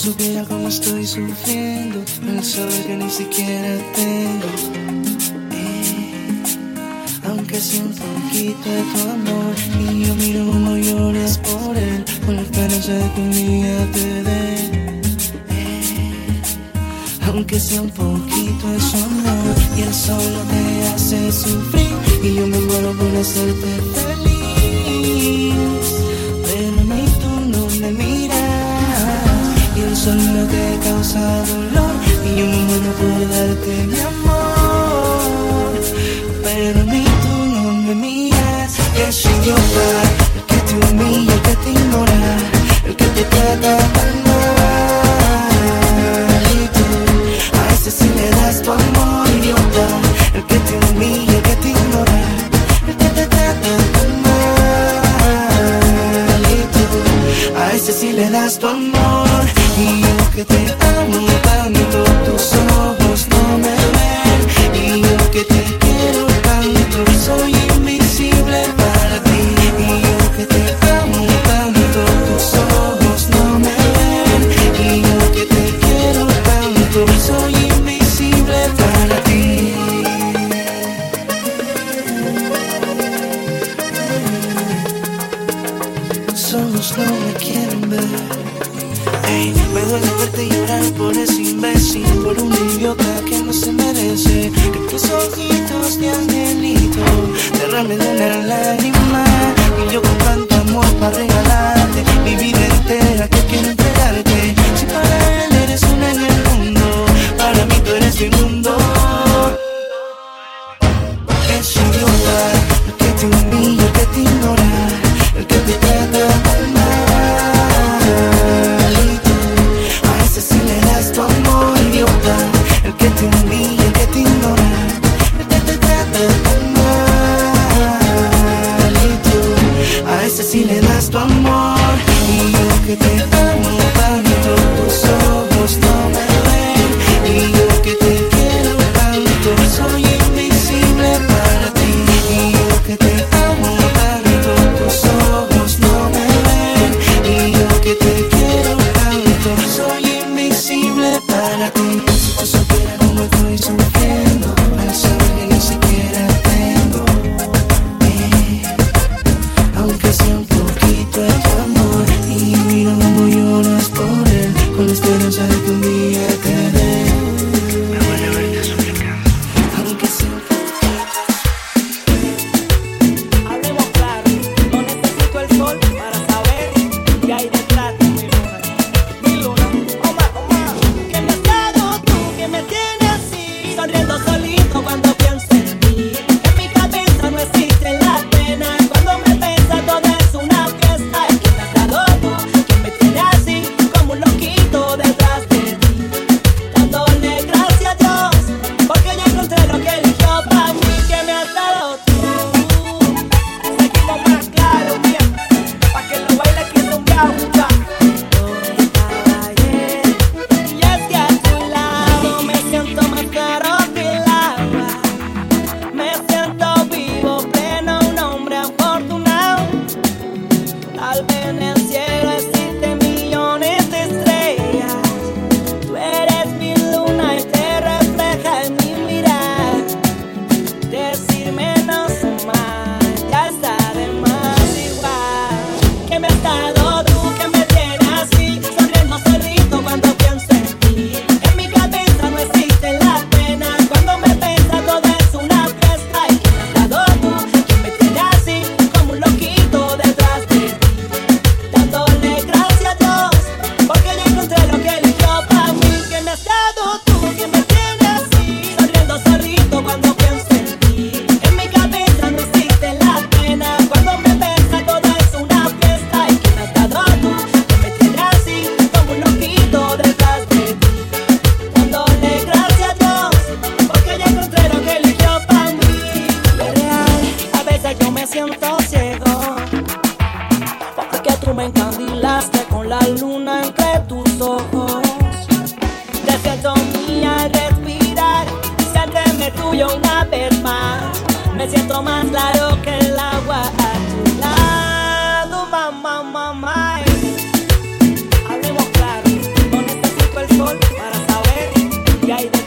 supiera cómo estoy sufriendo al saber que ni siquiera tengo. Aunque siento un poquito de tu amor y yo miro cómo lloras por él, con la esperanza de que un día te dé. Aunque sea un poquito de su amor y él solo te hace sufrir y yo me muero por hacerte feliz. causa dolor y yo no puedo darte mi amor. Pero ni tú no me miras, que soy yo para solos no me quieren ver. Me duele verte llorar por ese imbécil, por un idiota que no se merece. Que tus ojitos de angelito derramen una lágrima. Y yo con tanto amor para regalarte mi vida entera que quiero entregarte. Si para él eres una en el mundo, para mí tú eres mi mundo. Es idiota, el que te humilla, el que te ignora el que te trata mal. A ese sí le das tu amor, idiota, el que te invita. tú me encandilaste con la luna entre tus ojos. Te siento mía al respirar, siénteme tuyo una vez más. Me siento más claro que el agua a tu lado, mamá, mamá. Eh. Hablemos claro, no necesito el sol para saber que hay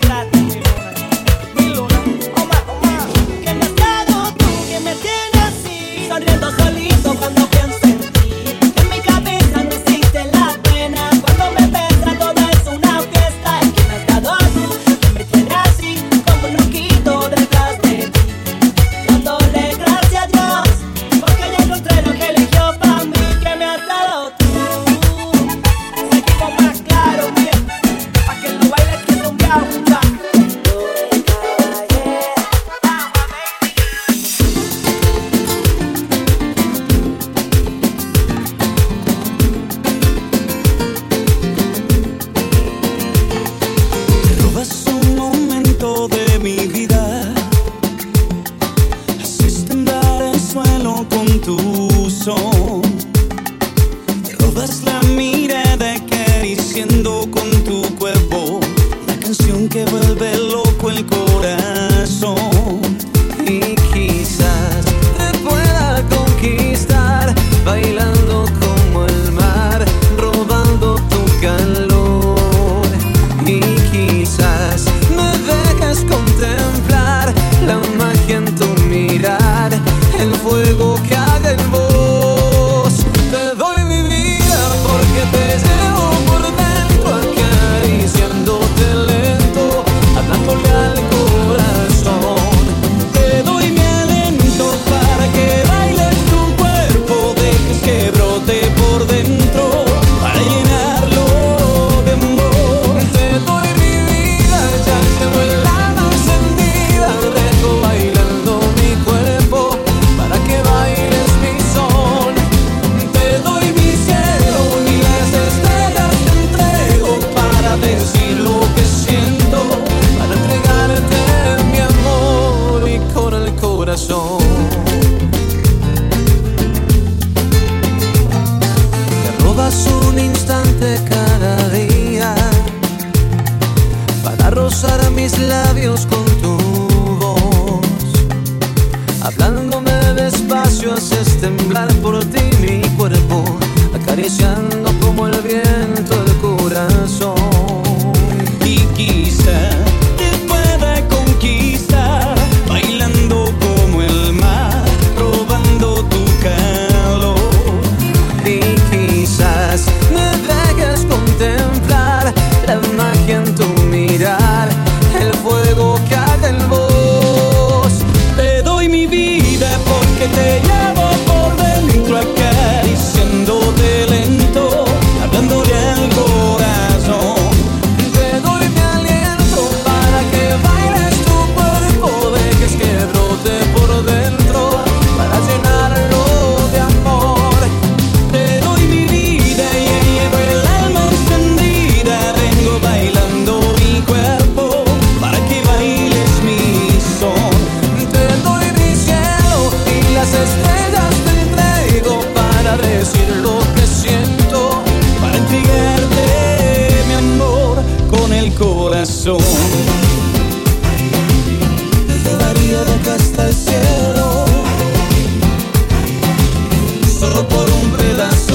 mundo lo recorre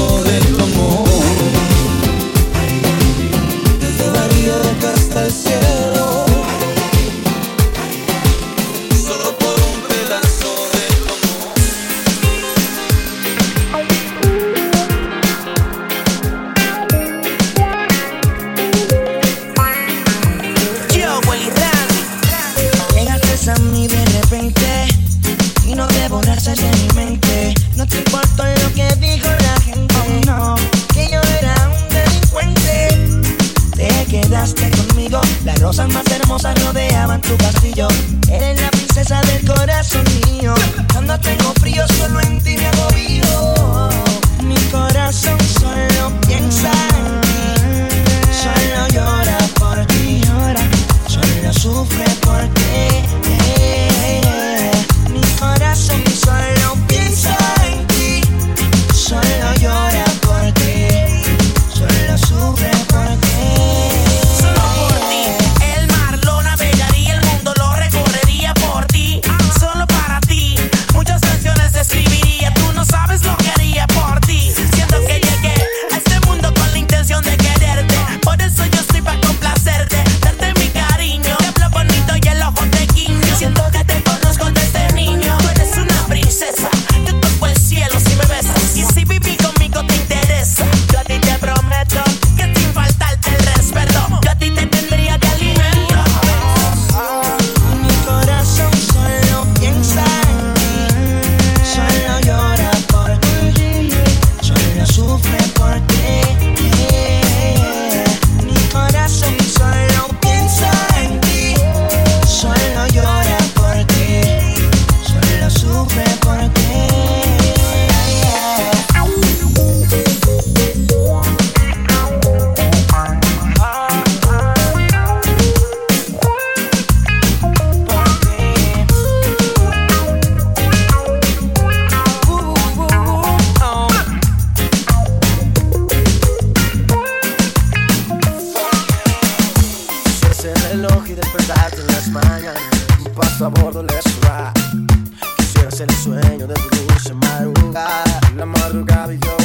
Quisiera ser el sueño de tu dulce madrugada, la madrugada y yo.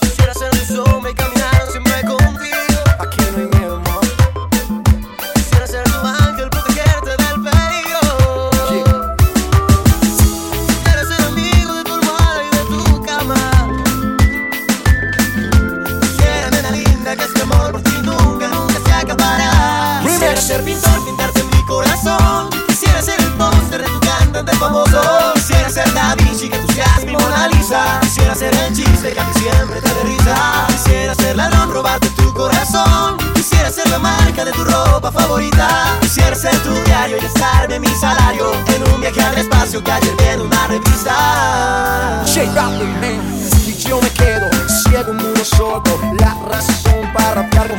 Quisiera ser un sombra y caminar siempre contigo. Robarte tu corazón. Quisiera ser la marca de tu ropa favorita. Quisiera ser tu diario y gastarme mi salario en un viaje al espacio que ayer vi en una revista. Shake y yo me quedo ciego, mudo, sordo.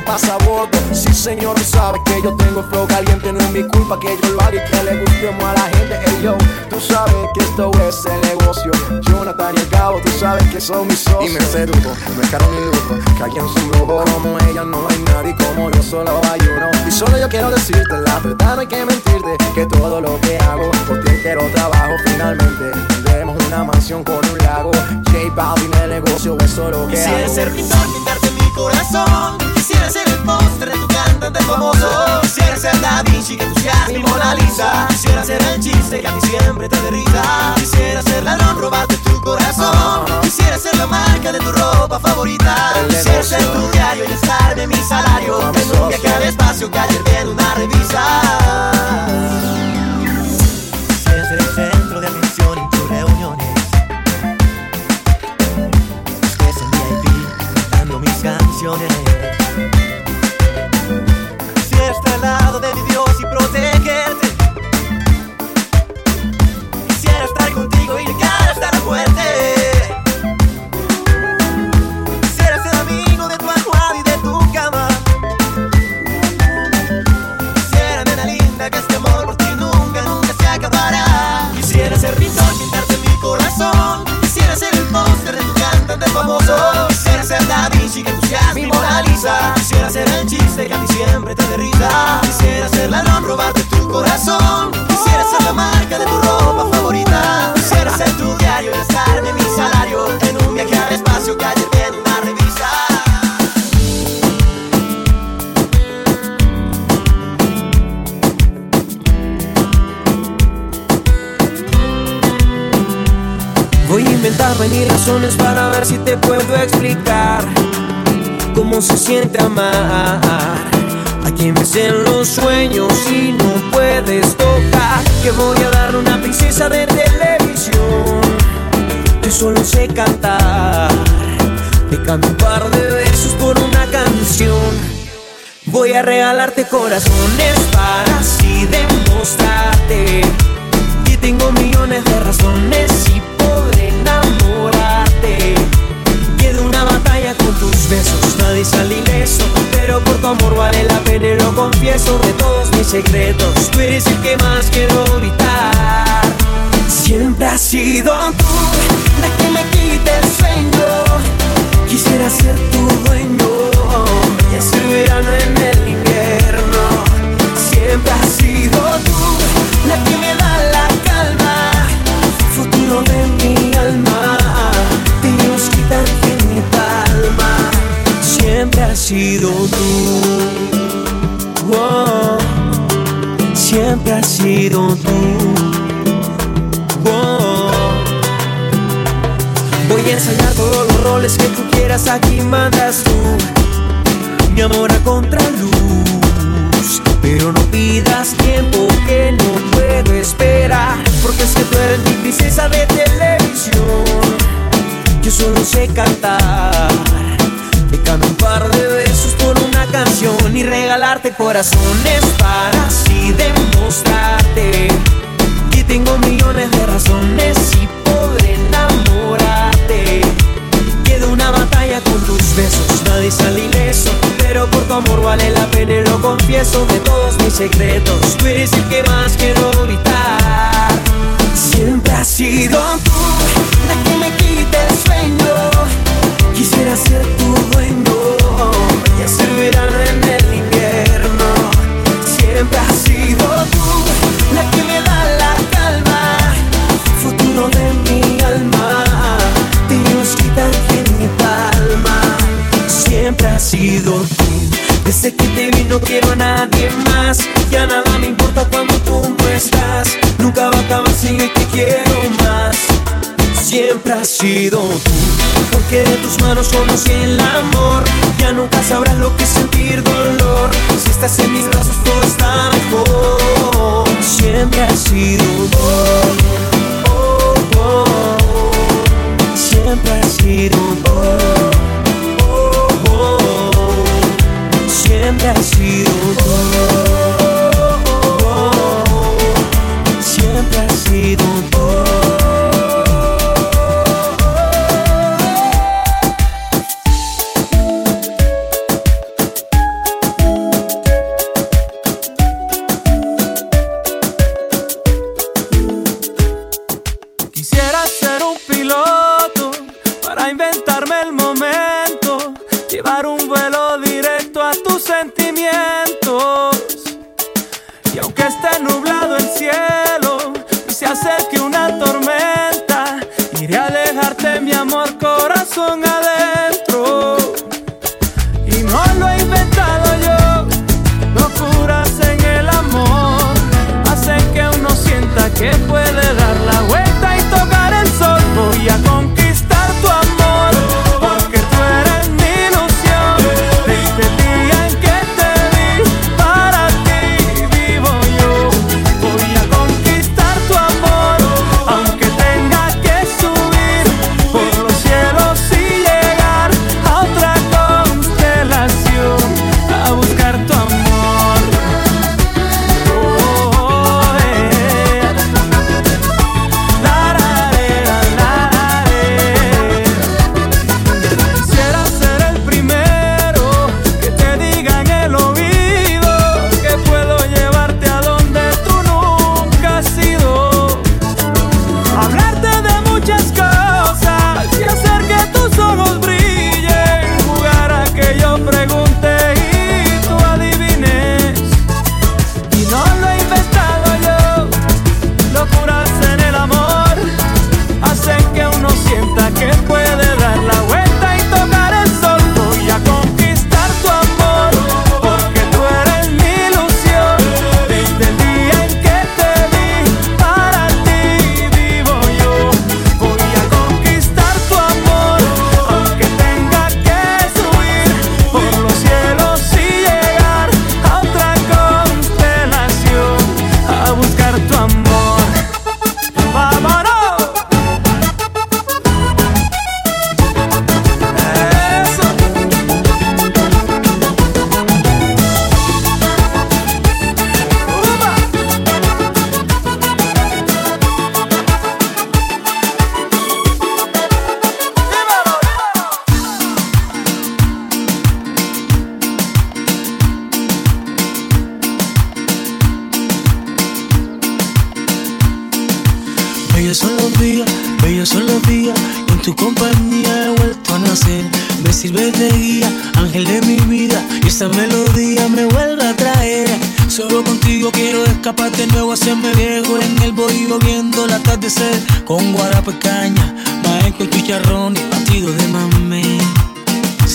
Con pasabordo. Sí, señor, tú sabes que yo tengo flow caliente. No es mi culpa que yo lo haga y que le gustemos a la gente. Ey, yo, tú sabes que esto es el negocio. Jonathan y el Gabo, tú sabes que son mis socios. Y me sedujo, no es caro ni lujo. Que alguien es un brujo. Como ella no hay nadie como yo, solo hay uno. Y solo yo quiero decirte la verdad, no hay que mentirte. Que todo lo que hago, por ti quiero trabajo. Finalmente, tendremos una mansión con un lago. J Balvin, el negocio es solo que Quisiera hago. ser pintor, pintarte mi corazón. Quisiera ser el póster de tu cantante famoso. Quisiera ser Da Vinci, que tú seas mi Mona Lisa. Quisiera ser el chiste que a ti siempre te dé risa. Quisiera ser ladrón, robarte tu corazón. Quisiera ser la marca de tu ropa favorita. Quisiera ser tu diario y gastarme mi salario. Viaje socio. al espacio que ayer vi en una revista. Quisiera ser ladrón, robarte tu corazón. Quisiera ser la marca de tu ropa favorita. Quisiera ser tu diario y gastarme mi salario en un viaje al espacio que ayer vi en una revista. Voy a inventarme mil razones para ver si te puedo explicar cómo se siente amar. Que voy a darle una princesa de televisión. Yo solo sé cantar. Te canto un par de versos por una canción. Voy a regalarte corazones para así demostrarte que tengo millones de razones y podré enamorarte. Que de una batalla con tus besos nadie sale ileso, pero por tu amor vale la pena lo confieso de todos mis secretos. Tú eres el que más quiero Voy a ensayar todos los roles que tú quieras, aquí mandas tú. Mi amor a contraluz. Pero no pidas tiempo que no puedo esperar. Porque es que tú eres mi princesa de televisión. Yo solo sé cantar. Te canto un par de besos por una canción y regalarte corazones para así demostrarte que tengo millones de razones y nadie sale ileso, pero por tu amor vale la pena y lo confieso de todos mis secretos. Tú eres el que más quiero gritar. Siempre has sido tú la que me quita el sueño. que de tus manos somos el amor. Ya nunca sabrás lo que es sentir dolor. Si estás en mis brazos todo está mejor. Siempre has sido oh, oh, oh. Siempre has sido oh, oh, oh. Siempre has sido oh.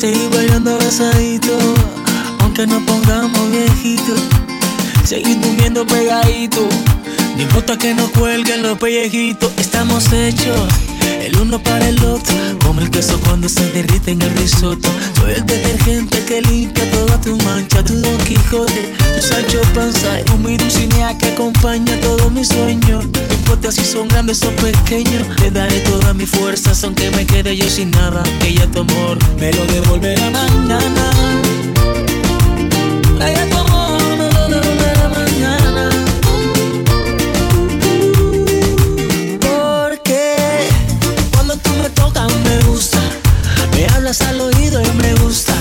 Seguir bailando abrazadito, aunque nos pongamos viejitos. Seguir durmiendo pegadito, no importa que nos cuelguen los pellejitos. Estamos hechos el uno para el otro, como el queso cuando se derrite en el risotto. Soy el detergente que limpia toda tu mancha, tu Don Quijote, tu Sancho Panza, y mi dulcinea que acompaña todos mis sueños. No importa si son grandes o pequeños, te daré todas mis fuerzas, aunque me quede yo sin nada. Ella tu amor me lo devolverá mañana. al oído y me gusta.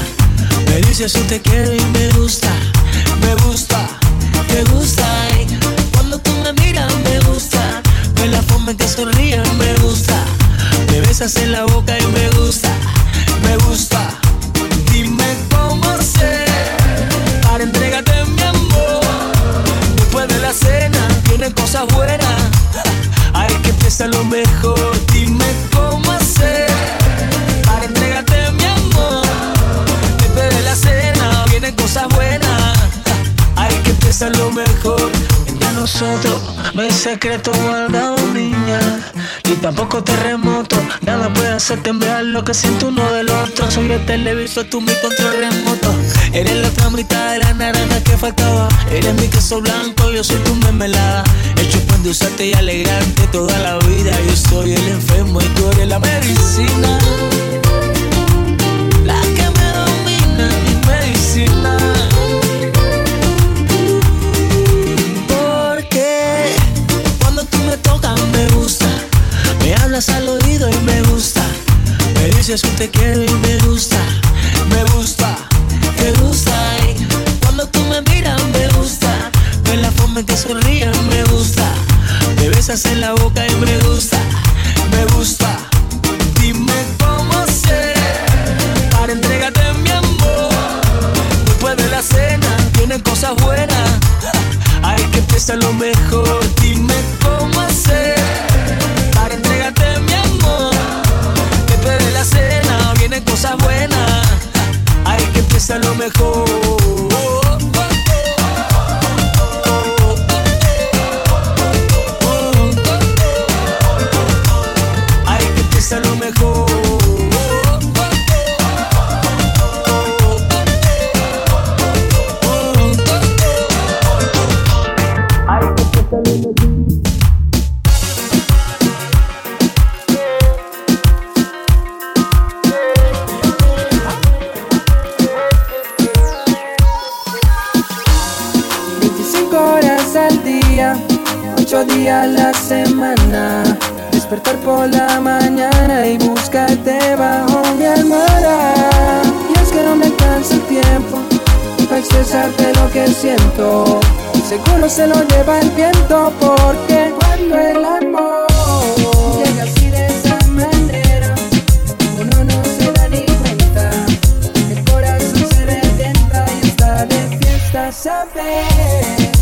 Me dices si te quiero y me gusta. Me gusta, me gusta. Cuando tú me miras me gusta. Me la forma en que sonríes me gusta. Me besas en la boca y me gusta. Me gusta. Nosotros, no secreto guardado, niña. Y tampoco terremoto, nada puede hacer temblar lo que siento uno del otro. Soy el televisor, tú mi control remoto. Eres la otra de la naranja que faltaba. Eres mi queso blanco, yo soy tu mermelada. Hecho para usarte y alegrarte toda la vida. Yo soy el enfermo y tú eres la medicina. Hablas al oído y me gusta. Me dices que te quiero y me gusta. Me gusta, me gusta. Cuando tú me miras me gusta. Ver la forma en que sonríes me gusta. Me besas en la boca y me gusta. Me gusta. Dime cómo hacer para entregarte mi amor. Después de la cena vienen cosas buenas. Hay que empezar lo mejor. Dime cómo mejor. Bajo mi almohada. Y es que no me alcanza el tiempo para expresarte lo que siento. Seguro se lo lleva el viento porque cuando el amor llega así de esa manera, uno no se da ni cuenta. El corazón se revienta y está de fiesta, ¿sabes?